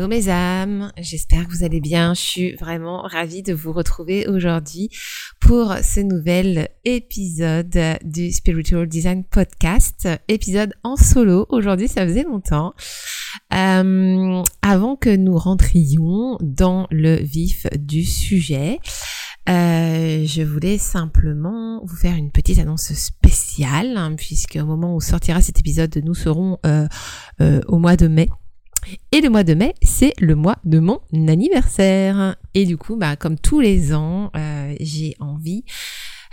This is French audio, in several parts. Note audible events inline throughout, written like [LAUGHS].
Hello mes âmes, j'espère que vous allez bien. Je suis vraiment ravie de vous retrouver aujourd'hui pour ce nouvel épisode du Spiritual Design Podcast, épisode en solo. Aujourd'hui, ça faisait longtemps. Euh, avant que nous rentrions dans le vif du sujet, euh, je voulais simplement vous faire une petite annonce spéciale, hein, puisque au moment où sortira cet épisode, nous serons euh, au mois de mai et le mois de mai, c'est le mois de mon anniversaire. Et du coup, bah, comme tous les ans, euh, j'ai envie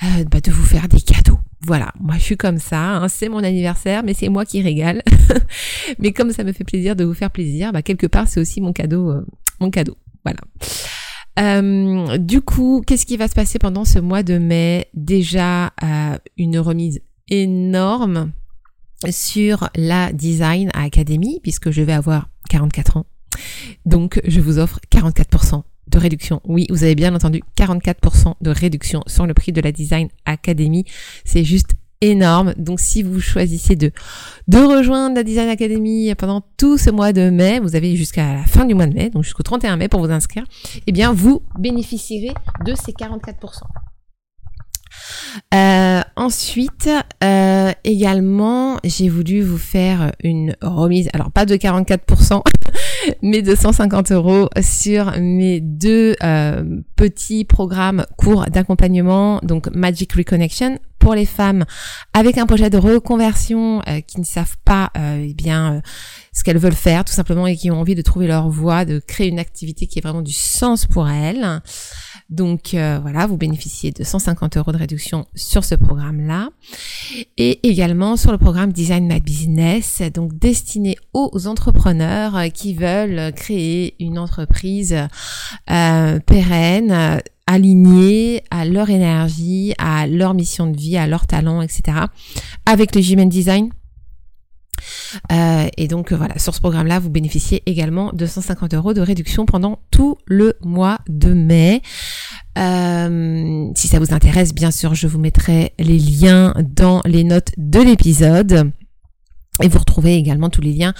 euh, bah, de vous faire des cadeaux. Voilà, moi je suis comme ça, hein. c'est mon anniversaire, mais c'est moi qui régale. [LAUGHS] mais comme ça me fait plaisir de vous faire plaisir, bah, quelque part c'est aussi mon cadeau, euh, mon cadeau. Voilà. du coup, qu'est-ce qui va se passer pendant ce mois de mai? Déjà une remise énorme sur la Design Academy, puisque je vais avoir 44 ans. Donc, je vous offre 44% de réduction. Oui, vous avez bien entendu, 44% de réduction sur le prix de la Design Academy. C'est juste énorme. Donc, si vous choisissez de, rejoindre la Design Academy pendant tout ce mois de mai, vous avez jusqu'à la fin du mois de mai, donc jusqu'au 31 mai pour vous inscrire, eh bien, vous bénéficierez de ces 44%. Euh, ensuite, euh, également, j'ai voulu vous faire une remise, alors pas de 44%, [LAUGHS] mais de 150 euros sur mes deux euh, petits programmes courts d'accompagnement, donc Magic Reconnection pour les femmes avec un projet de reconversion qui ne savent pas eh bien ce qu'elles veulent faire tout simplement et qui ont envie de trouver leur voie, de créer une activité qui ait vraiment du sens pour elles. Donc euh, voilà, vous bénéficiez de 150 euros de réduction sur ce programme-là. Et également sur le programme Design My Business, donc destiné aux entrepreneurs qui veulent créer une entreprise euh, pérenne alignée à leur énergie, à leur mission de vie, à leur talent, etc. Avec le Human Design, euh, et donc voilà, sur ce programme-là, vous bénéficiez également de 150 euros de réduction pendant tout le mois de mai. Euh, si ça vous intéresse, bien sûr, je vous mettrai les liens dans les notes de l'épisode. Et vous retrouvez également tous les liens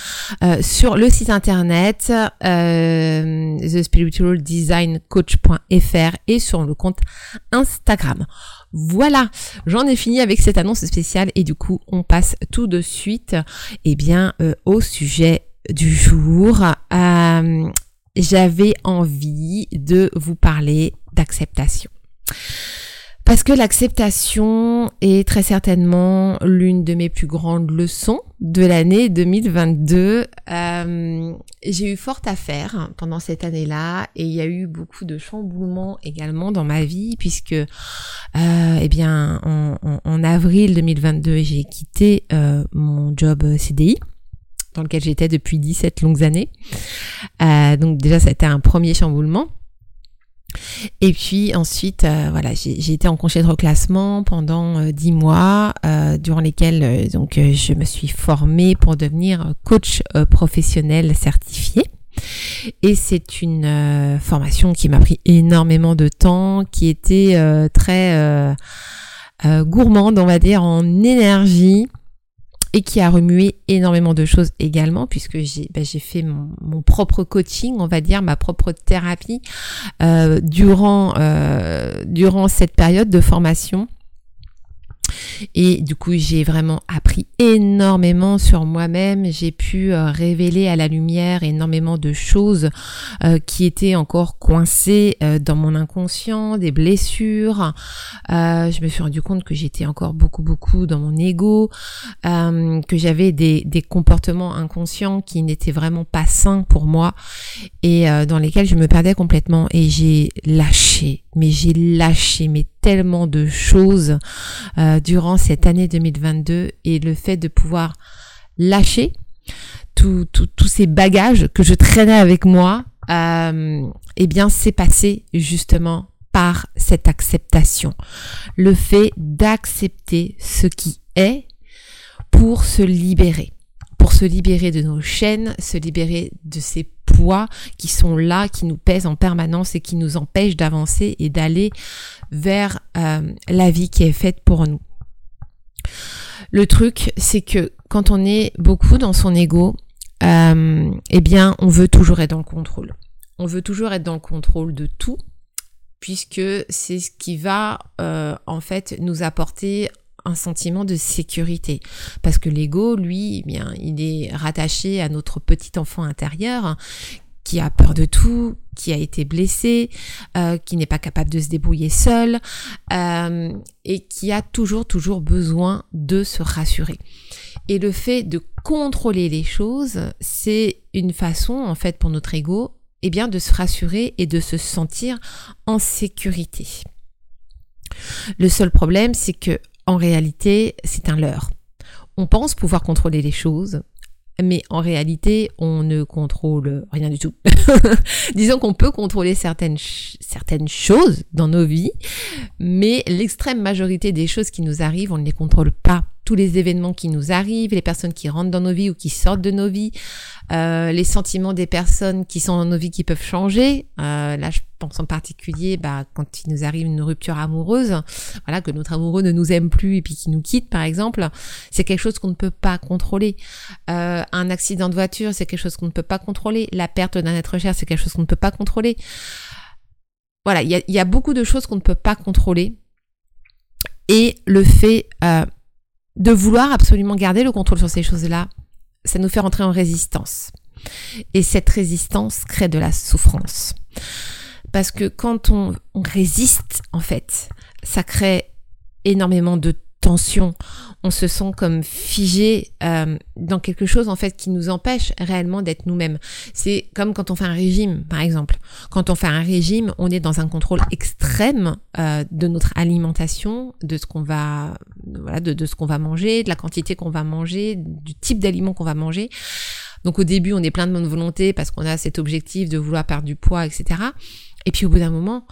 euh, sur le site internet euh, thespiritualdesigncoach.fr et sur le compte Instagram. Voilà, j'en ai fini avec cette annonce spéciale et du coup on passe tout de suite eh bien, euh, au sujet du jour. Euh, j'avais envie de vous parler d'acceptation. Parce que l'acceptation est très certainement l'une de mes plus grandes leçons de l'année 2022. Euh, j'ai eu fort à faire pendant cette année-là et il y a eu beaucoup de chamboulements également dans ma vie puisque, euh, eh bien, en, avril 2022, j'ai quitté euh, mon job CDI dans lequel j'étais depuis 17 longues années. donc déjà, ça a été un premier chamboulement. Et puis ensuite, euh, voilà, j'ai été en congé de reclassement pendant euh, dix mois, euh, durant lesquels donc je me suis formée pour devenir coach professionnel certifié. Et c'est une formation qui m'a pris énormément de temps, qui était très gourmande, on va dire, en énergie et qui a remué énormément de choses également puisque j'ai j'ai fait mon, propre coaching, on va dire ma propre thérapie euh, euh, durant cette période de formation. Et du coup, j'ai vraiment appris énormément sur moi-même. J'ai pu euh, révéler à la lumière énormément de choses euh, qui étaient encore coincées euh, dans mon inconscient, des blessures. je me suis rendu compte que j'étais encore beaucoup, beaucoup dans mon ego, que j'avais des, des comportements inconscients qui n'étaient vraiment pas sains pour moi et dans lesquels je me perdais complètement. Et j'ai lâché, mais j'ai lâché, mais tellement de choses euh, durant cette année 2022 et le fait de pouvoir lâcher tous ces bagages que je traînais avec moi, euh, eh bien, c'est passé justement par cette acceptation. Le fait d'accepter ce qui est pour se libérer pour se libérer de nos chaînes, se libérer de ces qui sont là, qui nous pèsent en permanence et qui nous empêchent d'avancer et d'aller vers euh, la vie qui est faite pour nous. Le truc, c'est que quand on est beaucoup dans son ego, euh, eh bien, on veut toujours être dans le contrôle. On veut toujours être dans le contrôle de tout, puisque c'est ce qui va euh, en fait nous apporter un sentiment de sécurité. Parce que l'ego, lui, eh bien, il est rattaché à notre petit enfant intérieur qui a peur de tout, qui a été blessé, euh, qui n'est pas capable de se débrouiller seul euh, et qui a toujours, toujours besoin de se rassurer. Et le fait de contrôler les choses, c'est une façon, en fait, pour notre ego, eh bien, de se rassurer et de se sentir en sécurité. Le seul problème, c'est que en réalité, c'est un leurre. On pense pouvoir contrôler les choses, mais en réalité, on ne contrôle rien du tout. [LAUGHS] Disons qu'on peut contrôler certaines, certaines choses dans nos vies, mais l'extrême majorité des choses qui nous arrivent, on ne les contrôle pas tous les événements qui nous arrivent, les personnes qui rentrent dans nos vies ou qui sortent de nos vies, euh, les sentiments des personnes qui sont dans nos vies qui peuvent changer. Euh, là, je pense en particulier bah, quand il nous arrive une rupture amoureuse, voilà, que notre amoureux ne nous aime plus et puis qui nous quitte, par exemple, c'est quelque chose qu'on ne peut pas contrôler. Euh, un accident de voiture, c'est quelque chose qu'on ne peut pas contrôler. La perte d'un être cher, c'est quelque chose qu'on ne peut pas contrôler. Voilà, il y a, beaucoup de choses qu'on ne peut pas contrôler. Et le fait de vouloir absolument garder le contrôle sur ces choses-là, ça nous fait rentrer en résistance. Et cette résistance crée de la souffrance. Parce que quand on, résiste, en fait, ça crée énormément de tension, on se sent comme figé euh, dans quelque chose en fait qui nous empêche réellement d'être nous-mêmes. C'est comme quand on fait un régime, par exemple. Quand on fait un régime, on est dans un contrôle extrême euh, de notre alimentation, de ce qu'on va, voilà, de, de ce qu'on va manger, de la quantité qu'on va manger, du type d'aliments qu'on va manger. Donc au début, on est plein de bonne volonté parce qu'on a cet objectif de vouloir perdre du poids, etc. Et puis au bout d'un moment,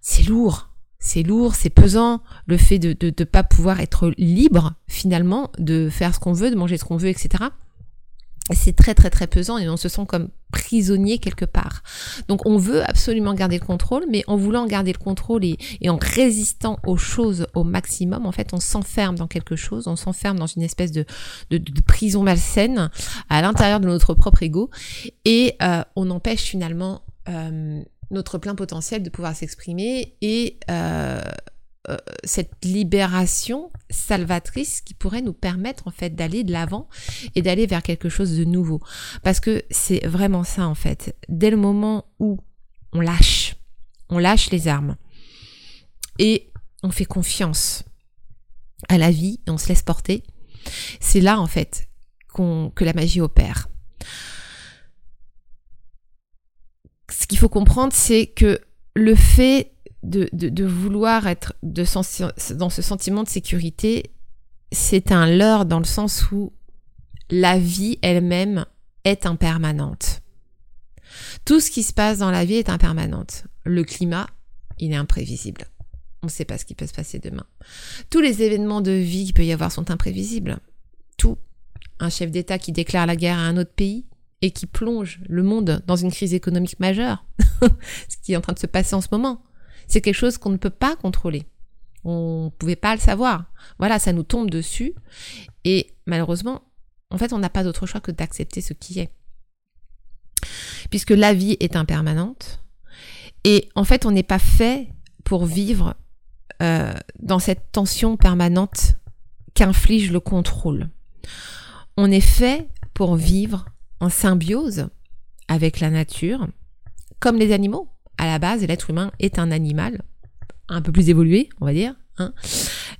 c'est lourd c'est lourd, c'est pesant, le fait de ne pas pouvoir être libre finalement, de faire ce qu'on veut, de manger ce qu'on veut, etc. C'est très très très pesant et on se sent comme prisonnier quelque part. Donc on veut absolument garder le contrôle, mais en voulant garder le contrôle et, en résistant aux choses au maximum, en fait on s'enferme dans quelque chose, on s'enferme dans une espèce de, prison malsaine à l'intérieur de notre propre ego et euh, on empêche finalement euh, notre plein potentiel de pouvoir s'exprimer et euh, euh, cette libération salvatrice qui pourrait nous permettre en fait d'aller de l'avant et d'aller vers quelque chose de nouveau. Parce que c'est vraiment ça en fait. Dès le moment où on lâche, on lâche les armes et on fait confiance à la vie et on se laisse porter, c'est là en fait que la magie opère. Ce qu'il faut comprendre, c'est que le fait de, vouloir être dans ce sentiment de sécurité, c'est un leurre dans le sens où la vie elle-même est impermanente. Tout ce qui se passe dans la vie est impermanente. Le climat, il est imprévisible. On ne sait pas ce qui peut se passer demain. Tous les événements de vie qu'il peut y avoir sont imprévisibles. Tout. Un chef d'État qui déclare la guerre à un autre pays, et qui plonge le monde dans une crise économique majeure, [LAUGHS] ce qui est en train de se passer en ce moment. C'est quelque chose qu'on ne peut pas contrôler. On ne pouvait pas le savoir. Voilà, ça nous tombe dessus. Et malheureusement, en fait, on n'a pas d'autre choix que d'accepter ce qui est. Puisque la vie est impermanente. Et en fait, on n'est pas fait pour vivre euh, dans cette tension permanente qu'inflige le contrôle. On est fait pour vivre en symbiose avec la nature, comme les animaux. À la base, l'être humain est un animal, un peu plus évolué, on va dire. Hein.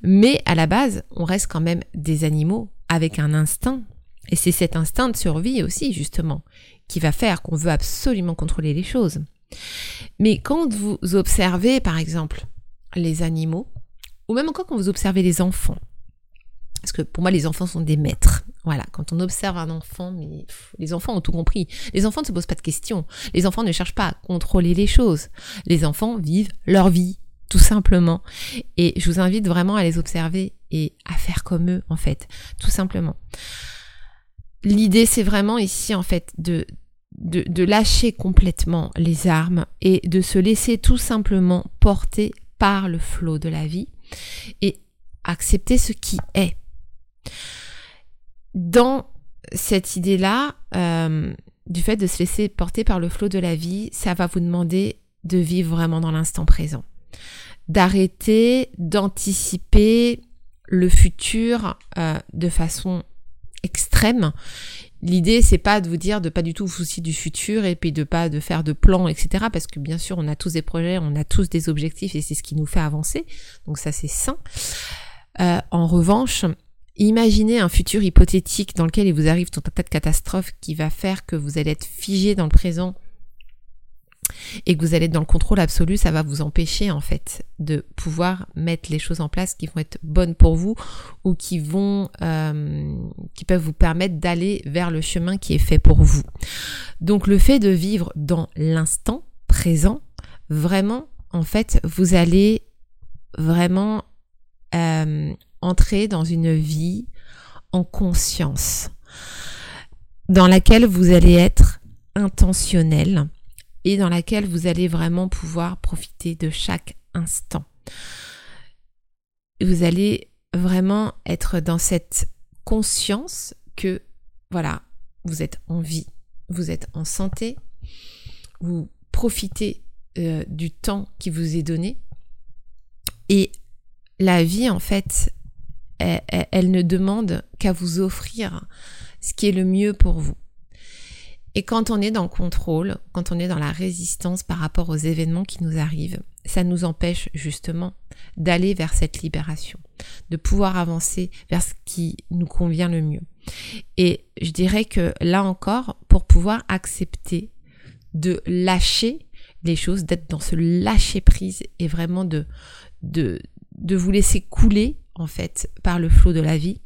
Mais à la base, on reste quand même des animaux avec un instinct. Et c'est cet instinct de survie aussi, justement, qui va faire qu'on veut absolument contrôler les choses. Mais quand vous observez, par exemple, les animaux, ou même encore quand vous observez les enfants, parce que pour moi, les enfants sont des maîtres. Voilà, quand on observe un enfant, mais les enfants ont tout compris. Les enfants ne se posent pas de questions. Les enfants ne cherchent pas à contrôler les choses. Les enfants vivent leur vie, tout simplement. Et je vous invite vraiment à les observer et à faire comme eux, en fait, tout simplement. L'idée, c'est vraiment ici, en fait, de, de, de, lâcher complètement les armes et de se laisser tout simplement porter par le flot de la vie et accepter ce qui est. Dans cette idée-là, euh, du fait de se laisser porter par le flot de la vie, ça va vous demander de vivre vraiment dans l'instant présent. D'arrêter d'anticiper le futur euh, de façon extrême. L'idée, c'est pas de vous dire de pas du tout vous soucier du futur et puis de pas de faire de plans, etc. Parce que bien sûr, on a tous des projets, on a tous des objectifs et c'est ce qui nous fait avancer. Donc ça, c'est sain. Euh, en revanche, Imaginez un futur hypothétique dans lequel il vous arrive tout un tas de catastrophes qui va faire que vous allez être figé dans le présent et que vous allez être dans le contrôle absolu, ça va vous empêcher en fait de pouvoir mettre les choses en place qui vont être bonnes pour vous ou qui vont euh, qui peuvent vous permettre d'aller vers le chemin qui est fait pour vous. Donc le fait de vivre dans l'instant présent, vraiment en fait vous allez vraiment euh, entrer dans une vie en conscience, dans laquelle vous allez être intentionnel et dans laquelle vous allez vraiment pouvoir profiter de chaque instant. Vous allez vraiment être dans cette conscience que, voilà, vous êtes en vie, vous êtes en santé, vous profitez euh, du temps qui vous est donné. Et la vie, en fait, elle, ne demande qu'à vous offrir ce qui est le mieux pour vous. Et quand on est dans le contrôle, quand on est dans la résistance par rapport aux événements qui nous arrivent, ça nous empêche justement d'aller vers cette libération, de pouvoir avancer vers ce qui nous convient le mieux. Et je dirais que là encore, pour pouvoir accepter de lâcher les choses, d'être dans ce lâcher prise et vraiment de, de, de vous laisser couler en fait par le flot de la vie,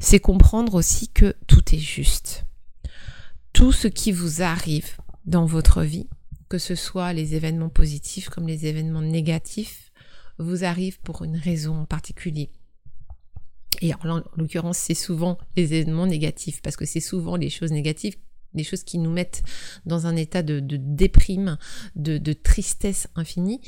c'est comprendre aussi que tout est juste. Tout ce qui vous arrive dans votre vie, que ce soit les événements positifs comme les événements négatifs, vous arrivent pour une raison en particulier. Et en l'occurrence, c'est souvent les événements négatifs, parce que c'est souvent les choses négatives, les choses qui nous mettent dans un état de, déprime, de tristesse infinie,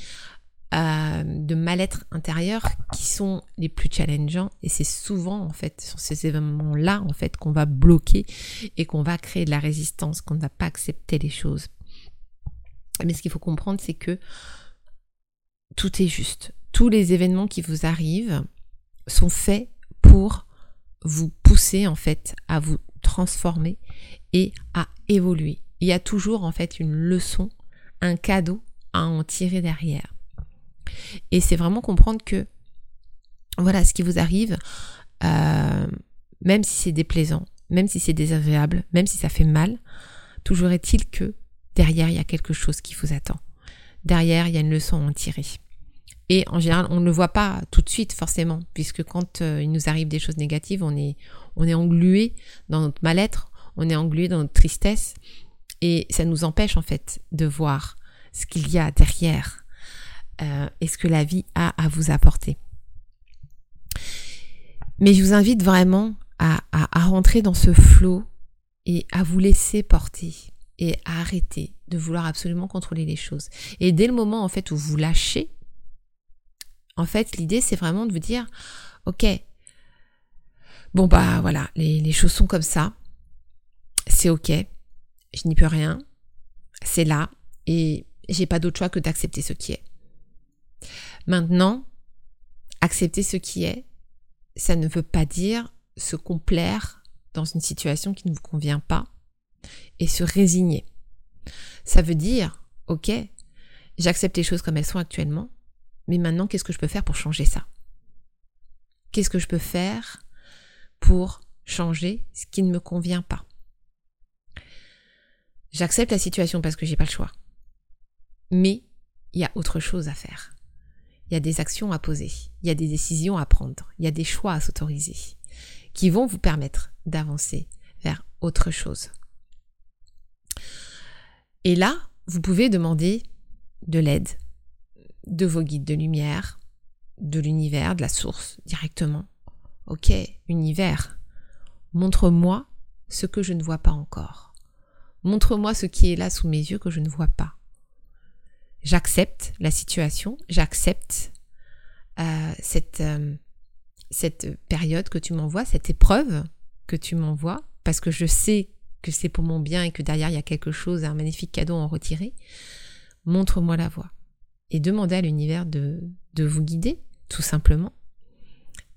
de mal-être intérieur qui sont les plus challengeants. Et c'est souvent en fait sur ces événements là en fait qu'on va bloquer et qu'on va créer de la résistance qu'on ne va pas accepter les choses. Mais ce qu'il faut comprendre c'est que tout est juste. Tous les événements qui vous arrivent sont faits pour vous pousser en fait à vous transformer et à évoluer. Il y a toujours en fait une leçon un cadeau à en tirer derrière et c'est vraiment comprendre que, voilà, ce qui vous arrive, euh, même si c'est déplaisant, même si c'est désagréable, même si ça fait mal, toujours est-il que derrière, il y a quelque chose qui vous attend. Derrière, il y a une leçon à en tirer. Et en général, on ne le voit pas tout de suite forcément, puisque quand euh, il nous arrive des choses négatives, on est, on est englué dans notre mal-être, on est englué dans notre tristesse, et ça nous empêche en fait de voir ce qu'il y a derrière euh, et ce que la vie a à vous apporter. Mais je vous invite vraiment à, rentrer dans ce flot et à vous laisser porter et à arrêter de vouloir absolument contrôler les choses. Et dès le moment en fait où vous lâchez, en fait l'idée c'est vraiment de vous dire ok, bon bah voilà, les, les choses sont comme ça, c'est ok, je n'y peux rien, c'est là et j'ai pas d'autre choix que d'accepter ce qui est. Maintenant, accepter ce qui est, ça ne veut pas dire se complaire dans une situation qui ne vous convient pas et se résigner. Ça veut dire, ok, j'accepte les choses comme elles sont actuellement, mais maintenant, qu'est-ce que je peux faire pour changer ça? Qu'est-ce que je peux faire pour changer ce qui ne me convient pas? J'accepte la situation parce que j'ai pas le choix. Mais il y a autre chose à faire. Il y a des actions à poser, il y a des décisions à prendre, il y a des choix à s'autoriser qui vont vous permettre d'avancer vers autre chose. Et là, vous pouvez demander de l'aide de vos guides de lumière, de l'univers, de la source directement. Ok, univers, montre-moi ce que je ne vois pas encore. Montre-moi ce qui est là sous mes yeux que je ne vois pas. J'accepte la situation, j'accepte euh, cette, euh, cette période que tu m'envoies, cette épreuve que tu m'envoies, parce que je sais que c'est pour mon bien et que derrière il y a quelque chose, un magnifique cadeau à en retirer. Montre-moi la voie et demandez à l'univers de vous guider, tout simplement.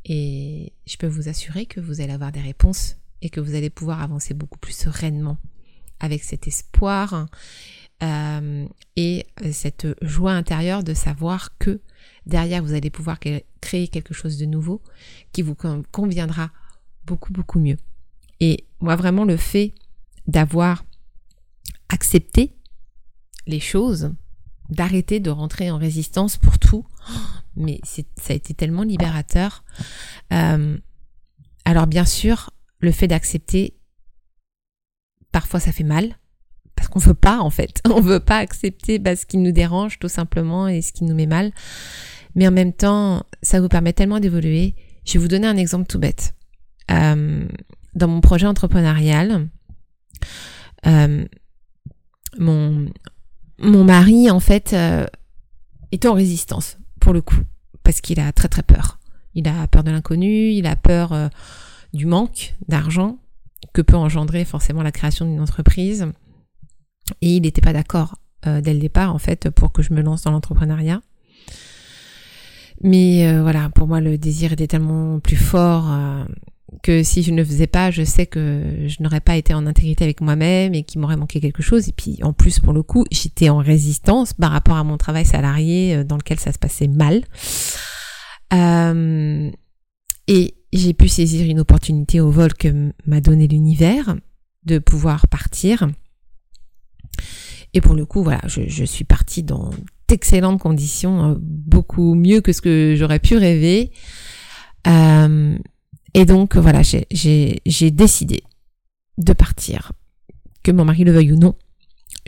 Et je peux vous assurer que vous allez avoir des réponses et que vous allez pouvoir avancer beaucoup plus sereinement avec cet espoir euh, et cette joie intérieure de savoir que derrière vous allez pouvoir créer quelque chose de nouveau qui vous conviendra beaucoup beaucoup mieux. Et moi vraiment le fait d'avoir accepté les choses d'arrêter de rentrer en résistance pour tout. [GASPS] Mais ça a été tellement libérateur. Euh, alors bien sûr, le fait d'accepter, parfois ça fait mal, parce qu'on veut pas en fait. [LAUGHS] On veut pas accepter bah, ce qui nous dérange tout simplement et ce qui nous met mal. Mais en même temps, ça vous permet tellement d'évoluer. Je vais vous donner un exemple tout bête. Euh, dans mon projet entrepreneurial, euh, mon, mari, en fait, euh, est en résistance, pour le coup, parce qu'il a très très peur. Il a peur de l'inconnu, il a peur du manque d'argent que peut engendrer forcément la création d'une entreprise. Et il n'était pas d'accord euh, dès le départ, en fait, pour que je me lance dans l'entrepreneuriat. Mais voilà, pour moi, le désir était tellement plus fort que si je ne faisais pas, je sais que je n'aurais pas été en intégrité avec moi-même et qu'il m'aurait manqué quelque chose. Et puis en plus, pour le coup, j'étais en résistance par rapport à mon travail salarié euh, dans lequel ça se passait mal. Euh, et j'ai pu saisir une opportunité au vol que m'a donné l'univers de pouvoir partir. Et pour le coup, je, suis partie dans d'excellentes conditions, euh, beaucoup mieux que ce que j'aurais pu rêver. Euh, et donc voilà, j'ai décidé de partir. Que mon mari le veuille ou non,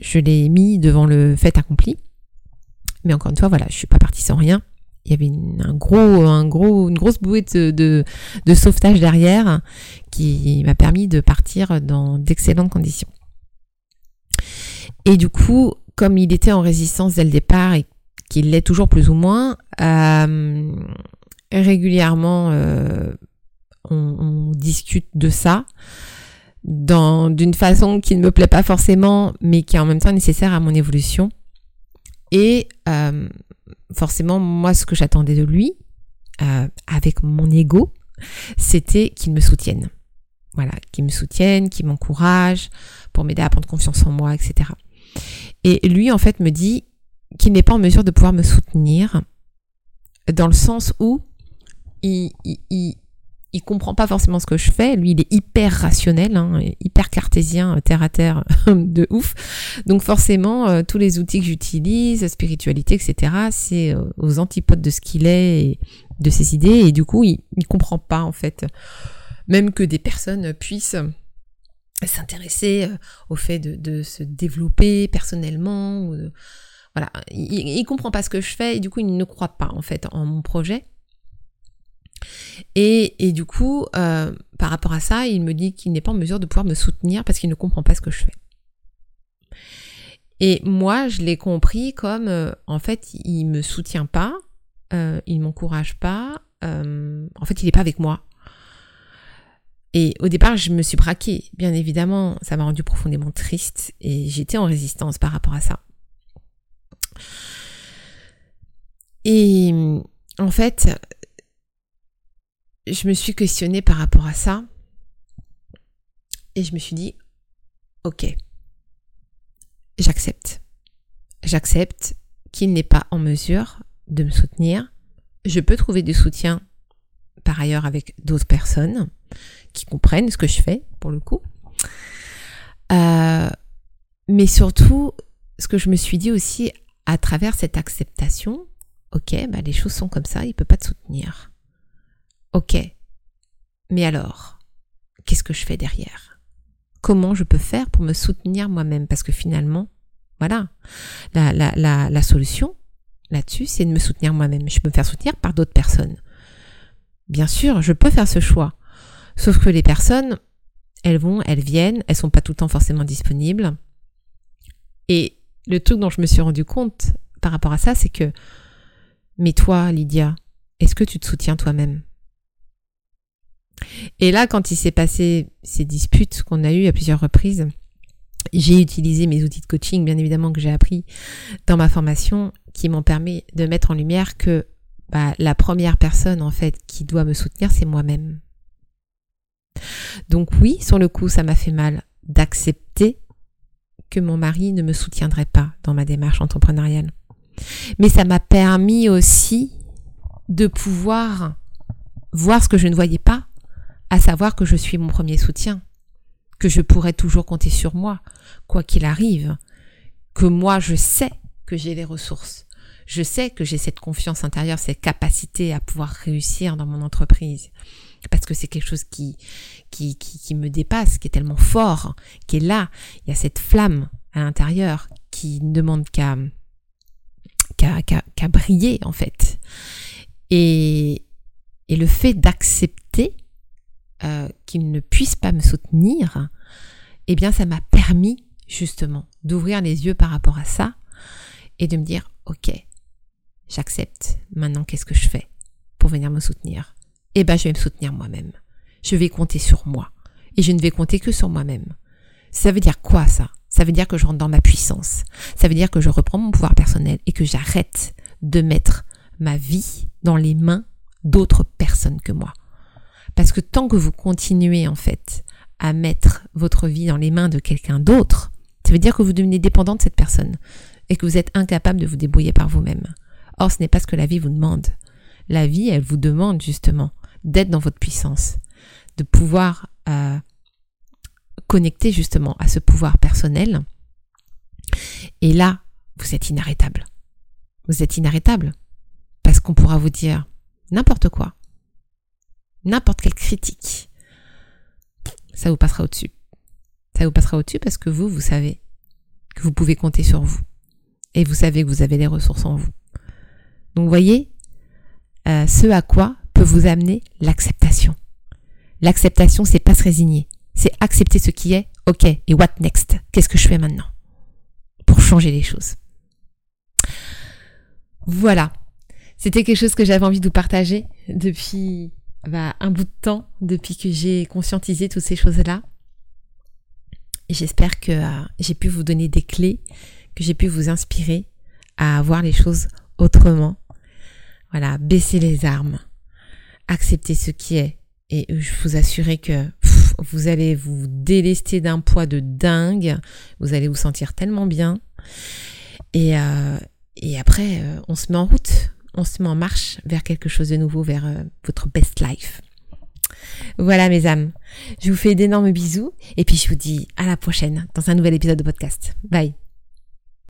je l'ai mis devant le fait accompli. Mais encore une fois, voilà, je suis pas partie sans rien. Il y avait une, un gros, un gros, une grosse bouée de, sauvetage derrière qui m'a permis de partir dans d'excellentes conditions. Et du coup, comme il était en résistance dès le départ et qu'il l'est toujours plus ou moins, euh, régulièrement, euh, on, discute de ça d'une façon qui ne me plaît pas forcément, mais qui est en même temps nécessaire à mon évolution. Et euh, forcément, moi, ce que j'attendais de lui, avec mon ego, c'était qu'il me soutienne. Voilà, qu'il me soutienne, qu'il m'encourage pour m'aider à prendre confiance en moi, etc. Et lui, en fait, me dit qu'il n'est pas en mesure de pouvoir me soutenir dans le sens où il, il comprend pas forcément ce que je fais. Lui, il est hyper rationnel, hein, hyper cartésien, euh, terre à terre, [LAUGHS] de ouf. Donc forcément, euh, tous les outils que j'utilise, spiritualité, etc., c'est euh, aux antipodes de ce qu'il est et de ses idées. Et du coup, il, il comprend pas en fait, même que des personnes puissent s'intéresser au fait de, se développer personnellement. Voilà, il, il comprend pas ce que je fais et du coup, il ne croit pas en fait en mon projet. Et, du coup, euh, par rapport à ça, il me dit qu'il n'est pas en mesure de pouvoir me soutenir parce qu'il ne comprend pas ce que je fais. Et moi, je l'ai compris comme, euh, en fait, il me soutient pas, euh, il m'encourage pas, euh, en fait, il n'est pas avec moi. Et au départ, je me suis braquée, bien évidemment, ça m'a rendu profondément triste et j'étais en résistance par rapport à ça. Et en fait, je me suis questionnée par rapport à ça. Et je me suis dit, ok, j'accepte. J'accepte qu'il n'est pas en mesure de me soutenir. Je peux trouver du soutien par ailleurs avec d'autres personnes qui comprennent ce que je fais, pour le coup. Euh, mais surtout, ce que je me suis dit aussi à travers cette acceptation, ok, bah les choses sont comme ça, il ne peut pas te soutenir. Ok, mais alors, qu'est-ce que je fais derrière? Comment je peux faire pour me soutenir moi-même? Parce que finalement, voilà, la, solution là-dessus, c'est de me soutenir moi-même. Je peux me faire soutenir par d'autres personnes. Bien sûr, je peux faire ce choix. Sauf que les personnes, elles vont, elles viennent, elles sont pas tout le temps forcément disponibles. Et le truc dont je me suis rendu compte par rapport à ça, c'est que, mais toi, Lydia, est-ce que tu te soutiens toi-même? Et là, quand il s'est passé ces disputes qu'on a eues à plusieurs reprises, j'ai utilisé mes outils de coaching, bien évidemment, que j'ai appris dans ma formation, qui m'ont permis de mettre en lumière que bah, la première personne, en fait, qui doit me soutenir, c'est moi-même. Donc oui, sur le coup, ça m'a fait mal d'accepter que mon mari ne me soutiendrait pas dans ma démarche entrepreneuriale. Mais ça m'a permis aussi de pouvoir voir ce que je ne voyais pas, à savoir que je suis mon premier soutien, que je pourrais toujours compter sur moi, quoi qu'il arrive, que moi je sais que j'ai les ressources, je sais que j'ai cette confiance intérieure, cette capacité à pouvoir réussir dans mon entreprise, parce que c'est quelque chose qui, qui, me dépasse, qui est tellement fort, qui est là. Il y a cette flamme à l'intérieur qui ne demande qu'à qu'à briller en fait. Et, et le fait d'accepter euh, qu'il ne puisse pas me soutenir, eh bien ça m'a permis justement d'ouvrir les yeux par rapport à ça et de me dire ok, j'accepte. Maintenant qu'est-ce que je fais pour venir me soutenir? Eh ben je vais me soutenir moi-même. Je vais compter sur moi. Et je ne vais compter que sur moi-même. Ça veut dire quoi ça? Ça veut dire que je rentre dans ma puissance. Ça veut dire que je reprends mon pouvoir personnel et que j'arrête de mettre ma vie dans les mains d'autres personnes que moi. Parce que tant que vous continuez en fait à mettre votre vie dans les mains de quelqu'un d'autre, ça veut dire que vous devenez dépendant de cette personne et que vous êtes incapable de vous débrouiller par vous-même. Or, ce n'est pas ce que la vie vous demande. La vie, elle vous demande justement d'être dans votre puissance, de pouvoir euh, connecter justement à ce pouvoir personnel. Et là, vous êtes inarrêtable. Vous êtes inarrêtable parce qu'on pourra vous dire n'importe quoi, n'importe quelle critique. Ça vous passera au-dessus. Ça vous passera au-dessus parce que vous, vous savez que vous pouvez compter sur vous. Et vous savez que vous avez les ressources en vous. Donc, voyez, euh, ce à quoi vous amener l'acceptation. L'acceptation, c'est pas se résigner, c'est accepter ce qui est. Ok, et what next? Qu'est-ce que je fais maintenant? Pour changer les choses Voilà, c'était quelque chose que j'avais envie de vous partager depuis bah, un bout de temps, depuis que j'ai conscientisé toutes ces choses-là. J'espère que euh, j'ai pu vous donner des clés, que j'ai pu vous inspirer à voir les choses autrement. Voilà, baisser les armes, accepter ce qui est. Et je vous assurer que vous allez vous délester d'un poids de dingue. Vous allez vous sentir tellement bien. Et, euh, après, euh, on se met en route. On se met en marche vers quelque chose de nouveau, vers euh, votre best life. Voilà mes âmes. Je vous fais d'énormes bisous. Et puis je vous dis à la prochaine dans un nouvel épisode de podcast. Bye.